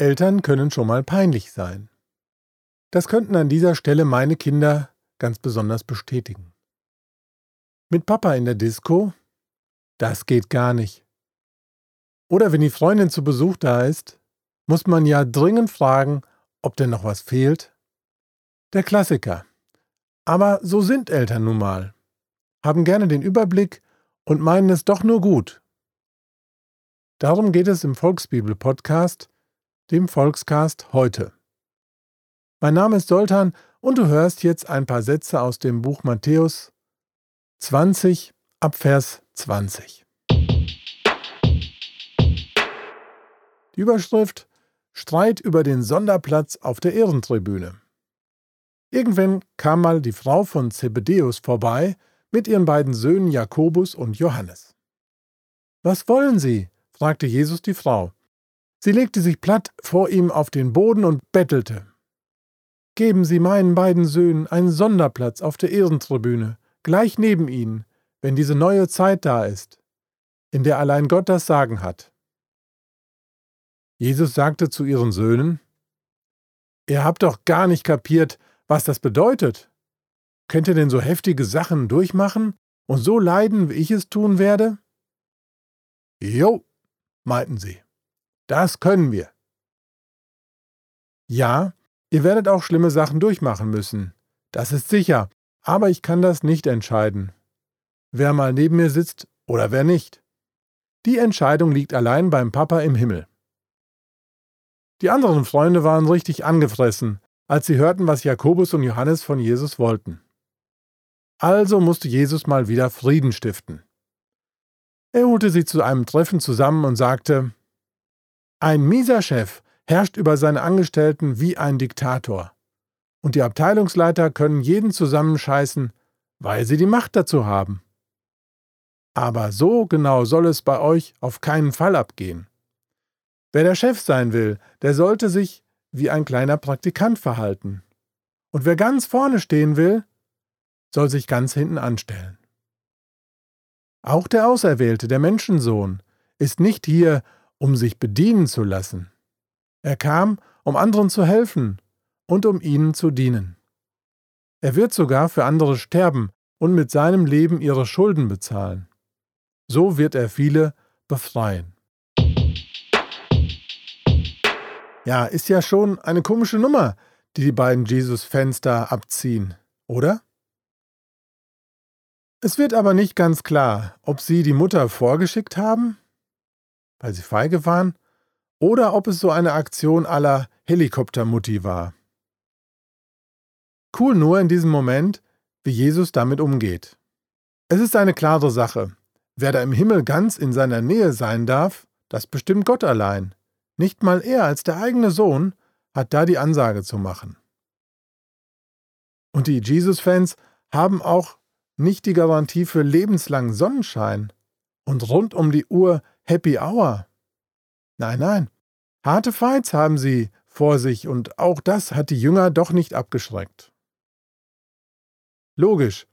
Eltern können schon mal peinlich sein. Das könnten an dieser Stelle meine Kinder ganz besonders bestätigen. Mit Papa in der Disco? Das geht gar nicht. Oder wenn die Freundin zu Besuch da ist, muss man ja dringend fragen, ob denn noch was fehlt. Der Klassiker. Aber so sind Eltern nun mal, haben gerne den Überblick und meinen es doch nur gut. Darum geht es im Volksbibel-Podcast, dem Volkscast heute. Mein Name ist Soltan und du hörst jetzt ein paar Sätze aus dem Buch Matthäus 20 ab Vers 20. Die Überschrift Streit über den Sonderplatz auf der Ehrentribüne. Irgendwann kam mal die Frau von Zebedeus vorbei mit ihren beiden Söhnen Jakobus und Johannes. Was wollen Sie? fragte Jesus die Frau. Sie legte sich platt vor ihm auf den Boden und bettelte. Geben Sie meinen beiden Söhnen einen Sonderplatz auf der Ehrentribüne, gleich neben ihnen, wenn diese neue Zeit da ist, in der allein Gott das Sagen hat. Jesus sagte zu ihren Söhnen, Ihr habt doch gar nicht kapiert, was das bedeutet. Könnt ihr denn so heftige Sachen durchmachen und so leiden, wie ich es tun werde? Jo, meinten sie. Das können wir. Ja, ihr werdet auch schlimme Sachen durchmachen müssen. Das ist sicher, aber ich kann das nicht entscheiden. Wer mal neben mir sitzt oder wer nicht. Die Entscheidung liegt allein beim Papa im Himmel. Die anderen Freunde waren richtig angefressen, als sie hörten, was Jakobus und Johannes von Jesus wollten. Also musste Jesus mal wieder Frieden stiften. Er holte sie zu einem Treffen zusammen und sagte, Ein mieser Chef herrscht über seine Angestellten wie ein Diktator. Und die Abteilungsleiter können jeden zusammenscheißen, weil sie die Macht dazu haben. Aber so genau soll es bei euch auf keinen Fall abgehen. Wer der Chef sein will, der sollte sich wie ein kleiner Praktikant verhalten. Und wer ganz vorne stehen will, soll sich ganz hinten anstellen. Auch der Auserwählte, der Menschensohn, ist nicht hier, um sich bedienen zu lassen. Er kam, um anderen zu helfen und um ihnen zu dienen. Er wird sogar für andere sterben und mit seinem Leben ihre Schulden bezahlen. So wird er viele befreien. Ja, ist ja schon eine komische Nummer, die die beiden Jesus-Fans da abziehen, oder? Es wird aber nicht ganz klar, ob sie die Mutter vorgeschickt haben, weil sie feige waren, oder ob es so eine Aktion aller Helikoptermutti war. Cool nur in diesem Moment, wie Jesus damit umgeht. Es ist eine klare Sache. Wer da im Himmel ganz in seiner Nähe sein darf, das bestimmt Gott allein. Nicht mal er als der eigene Sohn hat da die Ansage zu machen. Und die Jesus-Fans haben auch nicht die Garantie für lebenslangen Sonnenschein und rund um die Uhr Happy Hour. Nein, nein, harte Fights haben sie vor sich und auch das hat die Jünger doch nicht abgeschreckt. Logisch,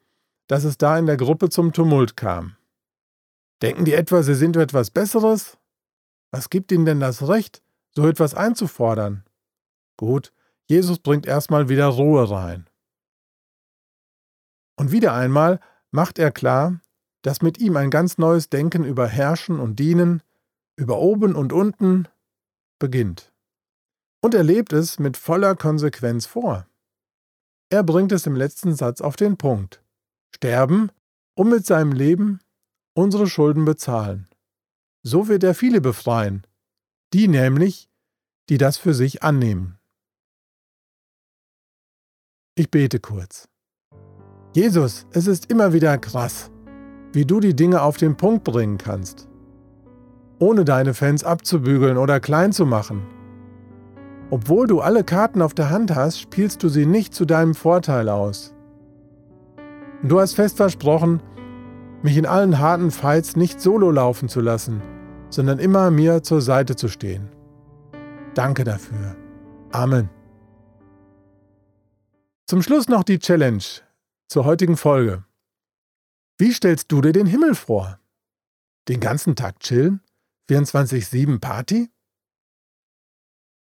dass es da in der Gruppe zum Tumult kam. Denken die etwa, sie sind etwas Besseres? Was gibt ihnen denn das Recht, so etwas einzufordern? Gut, Jesus bringt erstmal wieder Ruhe rein. Und wieder einmal macht er klar, dass mit ihm ein ganz neues Denken über Herrschen und Dienen, über oben und unten beginnt. Und er lebt es mit voller Konsequenz vor. Er bringt es im letzten Satz auf den Punkt. Sterben, um mit seinem Leben unsere Schulden bezahlen. So wird er viele befreien, die nämlich, die das für sich annehmen. Ich bete kurz. Jesus, es ist immer wieder krass, wie du die Dinge auf den Punkt bringen kannst, ohne deine Fans abzubügeln oder klein zu machen. Obwohl du alle Karten auf der Hand hast, spielst du sie nicht zu deinem Vorteil aus. Du hast fest versprochen, mich in allen harten Fights nicht solo laufen zu lassen, sondern immer mir zur Seite zu stehen. Danke dafür. Amen. Zum Schluss noch die Challenge zur heutigen Folge. Wie stellst du dir den Himmel vor? Den ganzen Tag chillen? 24-7 Party?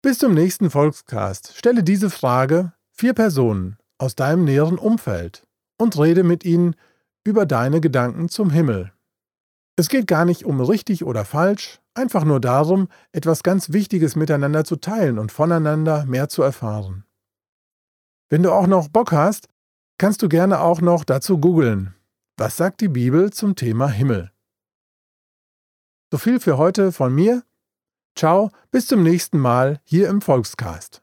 Bis zum nächsten Volkscast stelle diese Frage vier Personen aus deinem näheren Umfeld und rede mit ihnen über deine Gedanken zum Himmel. Es geht gar nicht um richtig oder falsch, einfach nur darum, etwas ganz Wichtiges miteinander zu teilen und voneinander mehr zu erfahren. Wenn du auch noch Bock hast, kannst du gerne auch noch dazu googeln. Was sagt die Bibel zum Thema Himmel? So viel für heute von mir. Ciao, bis zum nächsten Mal hier im Volkscast.